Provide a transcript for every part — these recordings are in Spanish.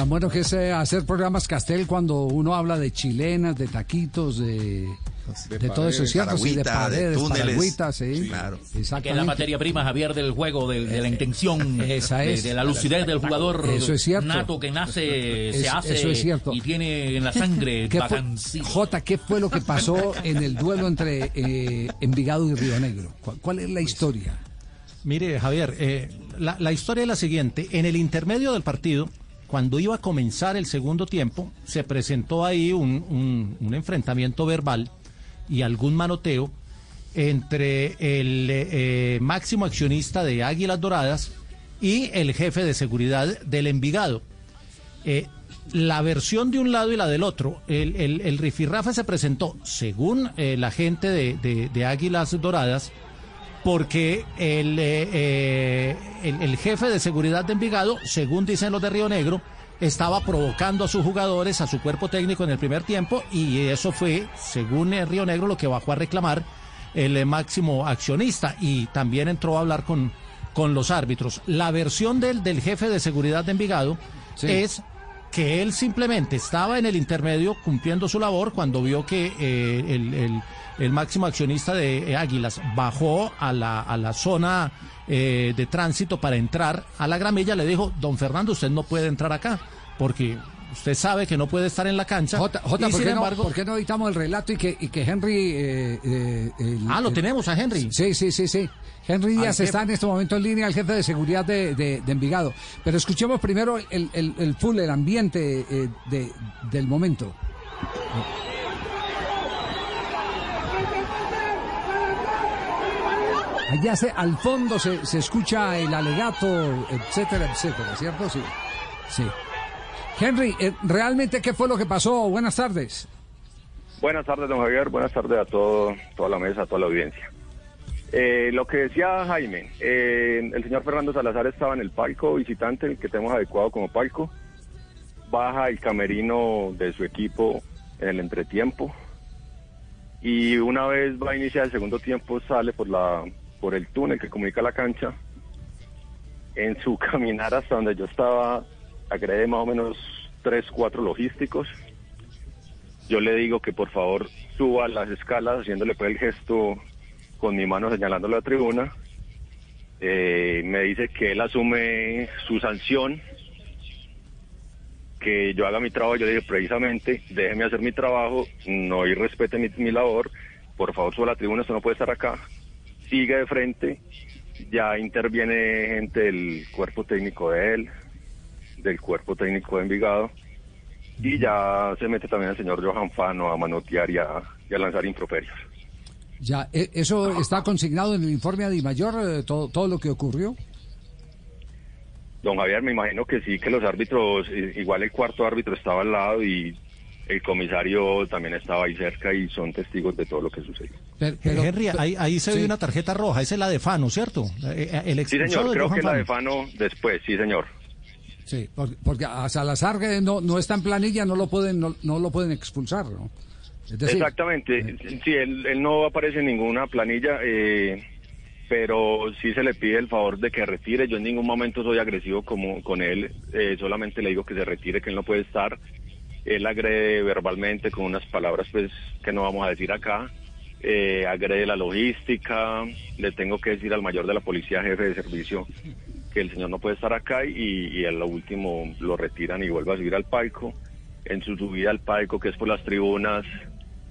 Tan bueno que es eh, hacer programas Castel cuando uno habla de chilenas, de taquitos, de, de, todo eso, ¿cierto? Sí, de paredes, de paragüitas, sí. Claro. Que es la materia prima, Javier, del juego, de, de la intención, Esa es. de, de la lucidez del jugador Eso es cierto. nato que nace, Es- se hace eso es cierto. y tiene en la sangre ¿Qué fue. Jota, ¿qué fue lo que pasó en el duelo entre eh, Envigado y Río Negro? ¿Cuál, cuál es la historia? Mire, Javier, eh, la, la historia es la siguiente. En el intermedio del partido, cuando iba a comenzar el segundo tiempo, se presentó ahí un, enfrentamiento verbal y algún manoteo entre el eh, eh, máximo accionista de Águilas Doradas y el jefe de seguridad del Envigado. Eh, la versión de un lado y la del otro, el, rifirrafe se presentó, según la gente de, Águilas Doradas, porque el, el, el jefe de seguridad de Envigado, según dicen los de Río Negro, estaba provocando a sus jugadores, a su cuerpo técnico en el primer tiempo, y eso fue, según eh, Río Negro, lo que bajó a reclamar el eh, máximo accionista, y también entró a hablar con, con los árbitros. La versión del, del jefe de seguridad de Envigado Sí. es que él simplemente estaba en el intermedio cumpliendo su labor cuando vio que eh, el, el- el máximo accionista de eh, Águilas bajó a la, a la zona eh, de tránsito para entrar a la gramilla, le dijo, don Fernando, usted no puede entrar acá porque usted sabe que no puede estar en la cancha. Jota, y ¿por, sin qué no, por qué no editamos el relato y que, y que Henry... eh, eh, el- Ah, lo el- tenemos a Henry. Sí, sí, sí, sí. Henry Díaz jefe. está en este momento en línea, el jefe de seguridad de, de- de Envigado. Pero escuchemos primero el, el, el full, el ambiente eh, de, del momento. Allá se, al fondo se, se escucha el alegato, etcétera, etcétera, ¿cierto? Sí. Sí. Henry, eh, ¿realmente qué fue lo que pasó? Buenas tardes. Buenas tardes, don Javier. Buenas tardes a todo, toda la mesa, a toda la audiencia. Eh, lo que decía Jaime, eh, el señor Fernando Salazar estaba en el palco visitante, el que tenemos adecuado como palco. Baja el camerino de su equipo en el entretiempo. Y una vez va a iniciar el segundo tiempo, sale por, la, por el túnel que comunica la cancha. En su caminar hasta donde yo estaba, agrede más o menos tres, cuatro logísticos yo le digo que por favor suba las escalas haciéndole pues el gesto con mi mano señalando la tribuna. Eh, me dice que él asume su sanción, que yo haga mi trabajo. Yo le dije precisamente, déjeme hacer mi trabajo, no y respete mi, mi labor. Por favor, suba la tribuna, esto no puede estar acá. Sigue de frente. Ya interviene gente del cuerpo técnico de él, del cuerpo técnico de Envigado y ya se mete también el señor Johan Fano a manotear y a, y a lanzar improperios. Ya, eh, ¿eso está consignado en el informe a Di Mayor, eh, todo, todo lo que ocurrió? Don Javier, me imagino que sí, que los árbitros, igual el cuarto árbitro estaba al lado y el comisario también estaba ahí cerca y son testigos de todo lo que sucedió. Pero, Eh, pero- Henry, ahí, ahí se sí. ve una tarjeta roja, esa es la de Fano, ¿cierto? Eh, eh, El Sí, señor, creo Johan que la de Fano. Fano después, sí, señor. Sí, porque, porque a Salazar que no, no está en planilla, no lo pueden, no, no lo pueden expulsar, ¿no? Es decir, Exactamente, sí, él, él no aparece en ninguna planilla, eh, pero sí se le pide el favor de que retire. Yo en ningún momento soy agresivo como con él, eh, solamente le digo que se retire, que él no puede estar. Él agrede verbalmente con unas palabras pues que no vamos a decir acá. Eh, agrede la logística, le tengo que decir al mayor de la policía, jefe de servicio, que el señor no puede estar acá y, y a lo último lo retiran y vuelve a subir al palco. En su subida al palco, que es por las tribunas,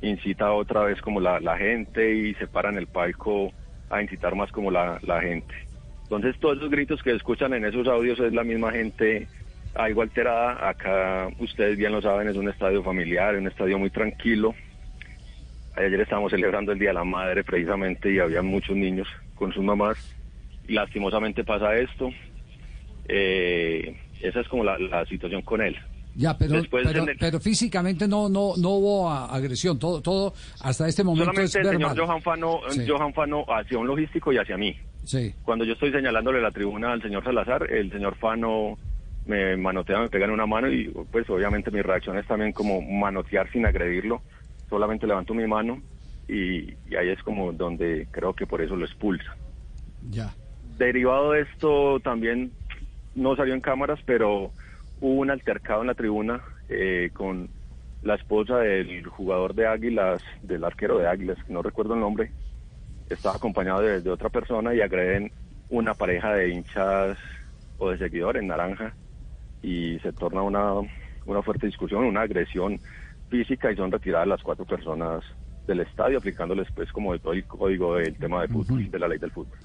incita otra vez como la, gente y se para en el palco a incitar más como la, la gente. Entonces todos esos gritos que escuchan en esos audios es la misma gente algo alterada. Acá ustedes bien lo saben, es un estadio familiar, un estadio muy tranquilo. Ayer estábamos celebrando el Día de la Madre precisamente y había muchos niños con sus mamás. Lastimosamente pasa esto. Eh, esa es como la, la situación con él. ya, pero, después pero, en el- pero físicamente no, no, no hubo a- agresión, todo, todo hasta este momento es Solamente el señor Johan Fano, Sí. Johan Fano hacia un logístico y hacia mí. Sí, Cuando yo estoy señalándole la tribuna al señor Salazar, el señor Fano me manotea, me pega en una mano y pues obviamente mi reacción es también como manotear sin agredirlo. Solamente levanto mi mano y, y ahí es como donde creo que por eso lo expulsa. ya. Derivado de esto también no salió en cámaras, pero hubo un altercado en la tribuna eh, con la esposa del jugador de Águilas, del arquero de Águilas, que no recuerdo el nombre, estaba acompañado de, de otra persona y agreden una pareja de hinchas o de seguidores naranja y se torna una, una fuerte discusión, una agresión física y son retiradas las cuatro personas del estadio aplicándoles pues como de todo el código del tema de fútbol, de la ley del fútbol.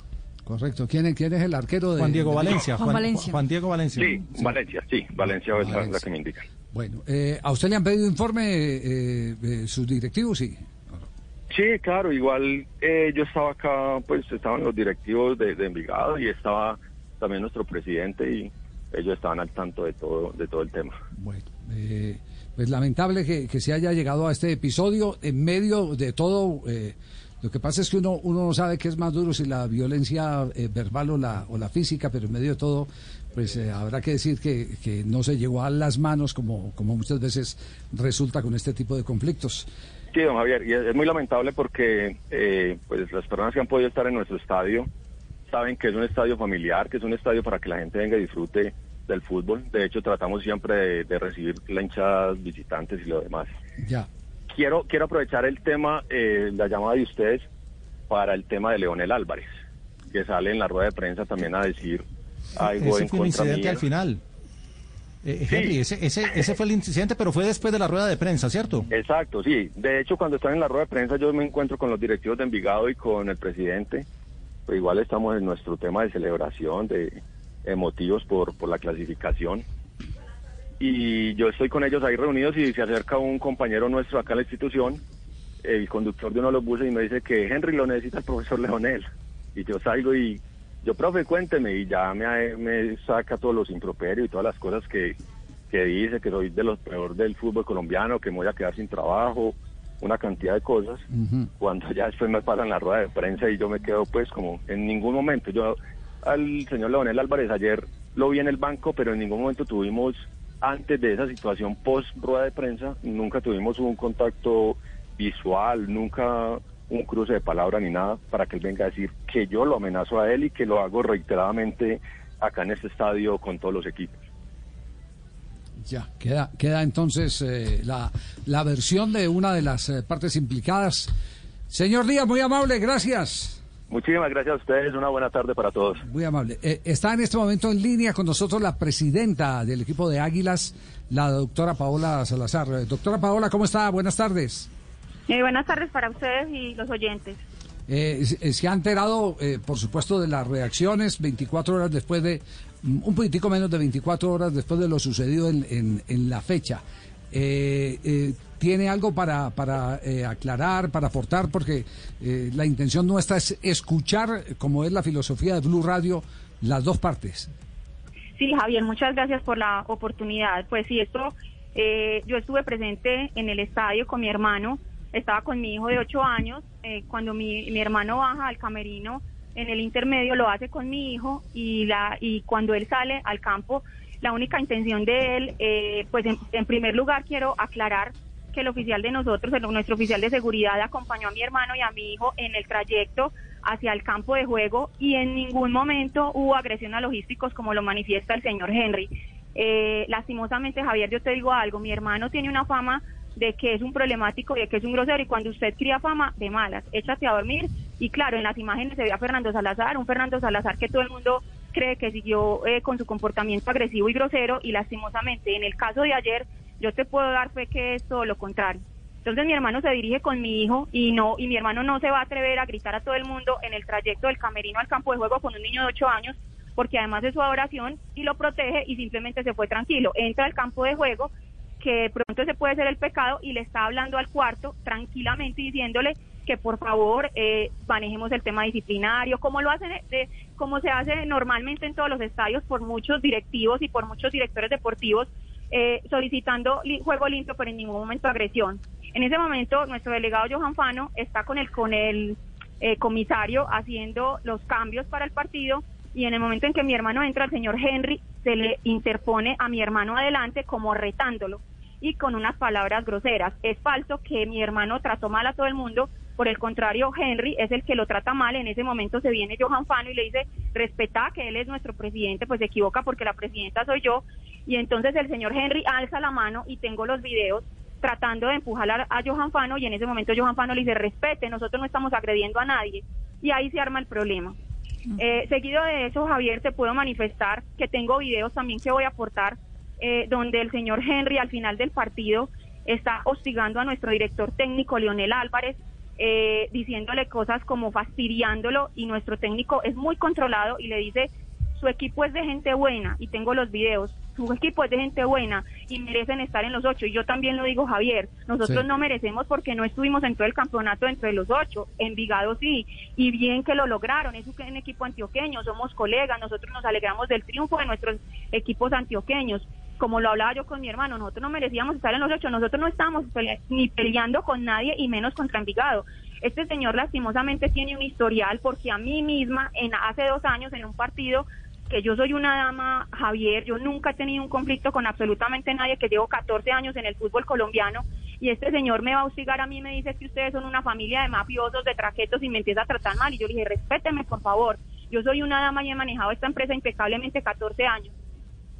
Correcto. ¿Quién, es- quién es el arquero de Juan Diego Valencia. Juan Valencia. Juan Diego Valencia. Sí, Valencia, sí, Valencia es la- que me indican. Bueno, eh, ¿a usted le han pedido informe eh, eh, sus directivos? Sí. Sí, claro, igual eh, yo estaba acá, pues estaban los directivos de, de Envigado y estaba también nuestro presidente y ellos estaban al tanto de todo, de todo el tema. Bueno, eh, pues lamentable que, que se haya llegado a este episodio en medio de todo. eh, lo que pasa es que uno, uno no sabe qué es más duro, si la violencia eh, verbal o la, o la física, pero en medio de todo, pues eh, habrá que decir que, que no se llegó a las manos como, como muchas veces resulta con este tipo de conflictos. Sí, don Javier, y es, muy lamentable porque eh, pues las personas que han podido estar en nuestro estadio saben que es un estadio familiar, que es un estadio para que la gente venga y disfrute del fútbol. De hecho, tratamos siempre de, de recibir la visitantes y lo demás. Ya. Quiero quiero aprovechar el tema, eh, la llamada de ustedes, para el tema de Leonel Álvarez, que sale en la rueda de prensa también a decir algo Ese en fue un incidente mía. al final. Eh, Sí. Henry, ese, ese, ese fue el incidente, pero fue después de la rueda de prensa, ¿cierto? Exacto, sí. De hecho, cuando están en la rueda de prensa, yo me encuentro con los directivos de Envigado y con el presidente. Pues igual estamos en nuestro tema de celebración, de emotivos por, por la clasificación. Y yo estoy con ellos ahí reunidos y se acerca un compañero nuestro acá en la institución, el conductor de uno de los buses, y me dice que Henry lo necesita el profesor Leonel. Y yo salgo y yo, profe, cuénteme, y ya me, me saca todos los improperios y todas las cosas que, que dice, que soy de los peor del fútbol colombiano, que me voy a quedar sin trabajo, una cantidad de cosas. Ujú. Cuando ya después me pasan la rueda de prensa y yo me quedo pues como en ningún momento. Yo al señor Leonel Álvarez ayer lo vi en el banco, pero en ningún momento tuvimos, antes de esa situación post rueda de prensa, nunca tuvimos un contacto visual, nunca un cruce de palabra ni nada para que él venga a decir que yo lo amenazo a él y que lo hago reiteradamente acá en este estadio con todos los equipos. Ya, queda, queda entonces eh, la, la versión de una de las eh, partes implicadas. Señor Díaz, muy amable, gracias. Muchísimas gracias a ustedes, una buena tarde para todos. Muy amable. Eh, está en este momento en línea con nosotros la presidenta del equipo de Águilas, la doctora Paola Salazar. Eh, doctora Paola, ¿cómo está? Buenas tardes. Eh, buenas tardes para ustedes y los oyentes. Eh, se ha enterado, eh, por supuesto, de las reacciones 24 horas después de, un poquitico menos de 24 horas después de lo sucedido en, en- en la fecha. Eh, eh, ¿Tiene algo para, para eh, aclarar, para aportar? Porque eh, la intención nuestra es escuchar, como es la filosofía de Blue Radio, las dos partes. Sí, Javier, muchas gracias por la oportunidad. Pues sí, esto, eh, yo estuve presente en el estadio con mi hermano, estaba con mi hijo de ocho años, eh, cuando mi, mi hermano baja al camerino en el intermedio lo hace con mi hijo y, la, y cuando él sale al campo, la única intención de él, eh, pues en, primer lugar quiero aclarar que el oficial de nosotros, el- nuestro oficial de seguridad, acompañó a mi hermano y a mi hijo en el trayecto hacia el campo de juego y en ningún momento hubo agresión a logísticos como lo manifiesta el señor Henry. Eh, lastimosamente, Javier, yo te digo algo, mi hermano tiene una fama de que es un problemático y de que es un grosero y cuando usted cría fama, de malas, échate a dormir y claro, en las imágenes se ve a Fernando Salazar, un Fernando Salazar que todo el mundo cree que siguió eh, con su comportamiento agresivo y grosero y lastimosamente en el caso de ayer yo te puedo dar fe que es todo lo contrario. Entonces mi hermano se dirige con mi hijo y no y mi hermano no se va a atrever a gritar a todo el mundo en el trayecto del camerino al campo de juego con un niño de 8 años porque además es su adoración y lo protege y simplemente se fue tranquilo. Entra al campo de juego que de pronto se puede ser el pecado y le está hablando al cuarto tranquilamente diciéndole que por favor eh, manejemos el tema disciplinario, como lo hacen, de, como se hace normalmente en todos los estadios por muchos directivos y por muchos directores deportivos, eh, solicitando li- juego limpio, pero en ningún momento agresión. En ese momento, nuestro delegado Johan Fano está con el, con el eh, comisario haciendo los cambios para el partido y en el momento en que mi hermano entra, el señor Henry se le interpone a mi hermano adelante como retándolo y con unas palabras groseras. Es falso que mi hermano trató mal a todo el mundo, por el contrario, Henry es el que lo trata mal. En ese momento se viene Johan Fano y le dice, respeta que él es nuestro presidente, pues se equivoca porque la presidenta soy yo. Y entonces el señor Henry alza la mano y tengo los videos tratando de empujar a, a Johan Fano y en ese momento Johan Fano le dice respete, nosotros no estamos agrediendo a nadie y ahí se arma el problema. Eh, seguido de eso, Javier, te puedo manifestar que tengo videos también que voy a aportar eh, donde el señor Henry al final del partido está hostigando a nuestro director técnico Leonel Álvarez, eh, diciéndole cosas como fastidiándolo y nuestro técnico es muy controlado y le dice su equipo es de gente buena y tengo los videos su equipo es de gente buena y merecen estar en los ocho. Y yo también lo digo, Javier, nosotros Sí. no merecemos porque no estuvimos en todo el campeonato entre los ocho. Envigado sí, y bien que lo lograron. Es un equipo antioqueño, somos colegas, nosotros nos alegramos del triunfo de nuestros equipos antioqueños. Como lo hablaba yo con mi hermano, nosotros no merecíamos estar en los ocho, nosotros no estábamos pele- ni peleando con nadie y menos contra Envigado. Este señor lastimosamente tiene un historial porque a mí misma en hace dos años en un partido que yo soy una dama, Javier, yo nunca he tenido un conflicto con absolutamente nadie, que llevo 14 años en el fútbol colombiano, y este señor me va a hostigar a mí, me dice que ustedes son una familia de mafiosos, de traquetos, y me empieza a tratar mal, y yo le dije, respéteme, por favor, yo soy una dama y he manejado esta empresa impecablemente 14 años.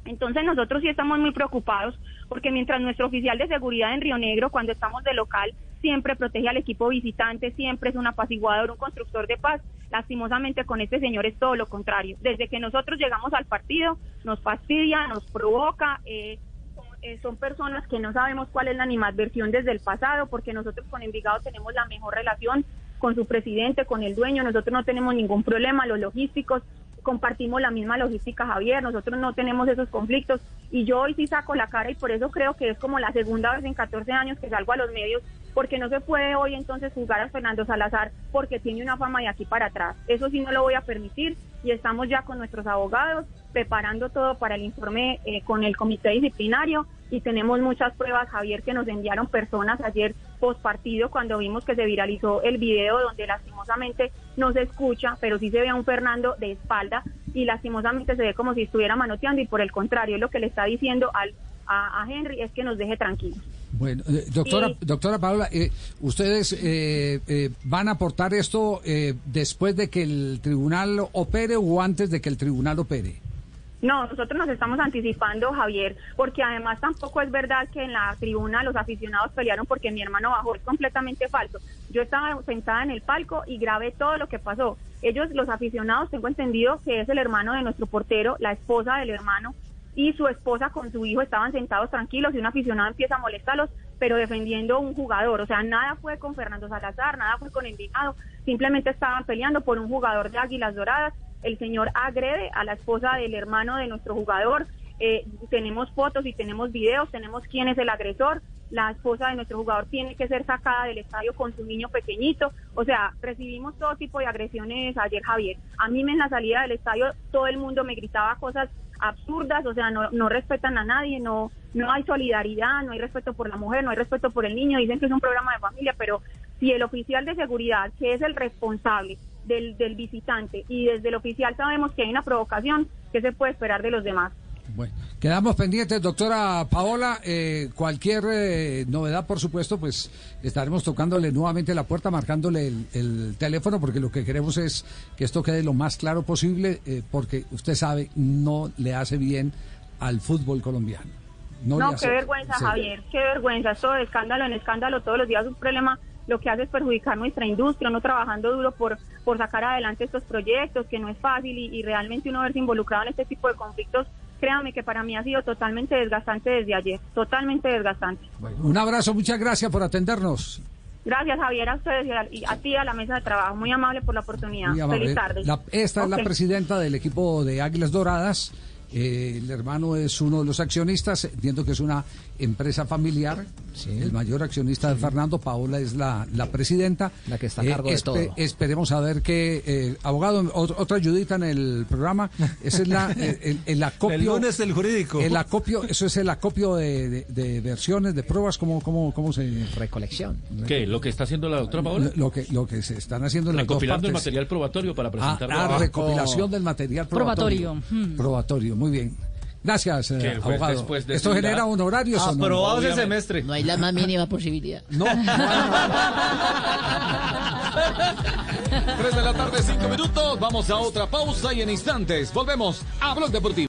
Entonces nosotros sí estamos muy preocupados porque mientras nuestro oficial de seguridad en Río Negro, cuando estamos de local, siempre protege al equipo visitante, siempre es un apaciguador, un constructor de paz, lastimosamente con este señor es todo lo contrario. Desde que nosotros llegamos al partido, nos fastidia, nos provoca, eh, son- eh, son personas que no sabemos cuál es la animadversión desde el pasado, porque nosotros con Envigado tenemos la mejor relación con su presidente, con el dueño, nosotros no tenemos ningún problema, los logísticos, compartimos la misma logística, Javier, nosotros no tenemos esos conflictos y yo hoy sí saco la cara y por eso creo que es como la segunda vez en 14 años que salgo a los medios, porque no se puede hoy entonces juzgar a Fernando Salazar porque tiene una fama de aquí para atrás. Eso sí no lo voy a permitir y estamos ya con nuestros abogados preparando todo para el informe eh, con el comité disciplinario y tenemos muchas pruebas, Javier, que nos enviaron personas ayer post partido cuando vimos que se viralizó el video donde lastimosamente no se escucha, pero sí se ve a un Fernando de espalda y lastimosamente se ve como si estuviera manoteando y por el contrario, lo que le está diciendo al, a, a Henry es que nos deje tranquilos. Bueno, eh, doctora, doctora Paola, eh, ¿ustedes eh, eh, van a aportar esto eh, después de que el tribunal opere o antes de que el tribunal opere? No, nosotros nos estamos anticipando, Javier, porque además tampoco es verdad que en la tribuna los aficionados pelearon porque mi hermano bajó, es completamente falso. Yo estaba sentada en el palco y grabé todo lo que pasó. Ellos, los aficionados, tengo entendido que es el hermano de nuestro portero, la esposa del hermano y su esposa con su hijo estaban sentados tranquilos y un aficionado empieza a molestarlos, pero defendiendo un jugador. O sea, nada fue con Fernando Salazar, nada fue con Envigado, simplemente estaban peleando por un jugador de Águilas Doradas. El señor agrede a la esposa del hermano de nuestro jugador. Eh, tenemos fotos y tenemos videos, tenemos quién es el agresor. La esposa de nuestro jugador tiene que ser sacada del estadio con su niño pequeñito. O sea, recibimos todo tipo de agresiones ayer, Javier. A mí en la salida del estadio todo el mundo me gritaba cosas absurdas, o sea, no, no respetan a nadie, no, no hay solidaridad, no hay respeto por la mujer, no hay respeto por el niño, dicen que es un programa de familia, pero si el oficial de seguridad, que es el responsable del, del visitante, y desde el oficial sabemos que hay una provocación, ¿qué se puede esperar de los demás? Bueno, quedamos pendientes, doctora Paola. eh, cualquier eh, novedad, por supuesto, pues estaremos tocándole nuevamente la puerta, marcándole el, el teléfono, porque lo que queremos es que esto quede lo más claro posible, eh, porque usted sabe, no le hace bien al fútbol colombiano. No, qué vergüenza. Javier, qué vergüenza. Esto de escándalo en escándalo todos los días es un problema. Lo que hace es perjudicar nuestra industria, no trabajando duro por, por sacar adelante estos proyectos, que no es fácil y, y realmente uno verse involucrado en este tipo de conflictos, créame que para mí ha sido totalmente desgastante desde ayer, totalmente desgastante. Bueno, un abrazo, muchas gracias por atendernos. Gracias, Javier, a ustedes y a, y a ti, a la mesa de trabajo. Muy amable por la oportunidad. Feliz tarde. La- esta es la presidenta del equipo de Águilas Doradas. Eh, el hermano es uno de los accionistas. Entiendo que es una empresa familiar. El mayor accionista de Fernando. Paola es la, la presidenta. Eh, La que está a cargo de todo. Esperemos a ver qué. eh, abogado, ot- otra ayudita en el programa. Esa es la, eh, el, el acopio. El lunes del jurídico. El acopio, eso es el acopio de, de- de versiones, de pruebas. ¿Cómo, cómo, cómo se.? Recolección. ¿Qué? ¿Lo que está haciendo la doctora Paola? Lo que, lo que se están haciendo en las dos Recopilando el material probatorio para Ah, presentarlo. ah, a- recopilación del material probatorio. Probatorio. Hmm. Probatorio, muy bien. Gracias, eh, abogado. de ¿Esto genera honorarios o no? Aprobados el semestre. No hay la más mínima posibilidad. No. Tres de la tarde, cinco minutos. Vamos a otra pausa y en instantes volvemos a Blog Deportivo.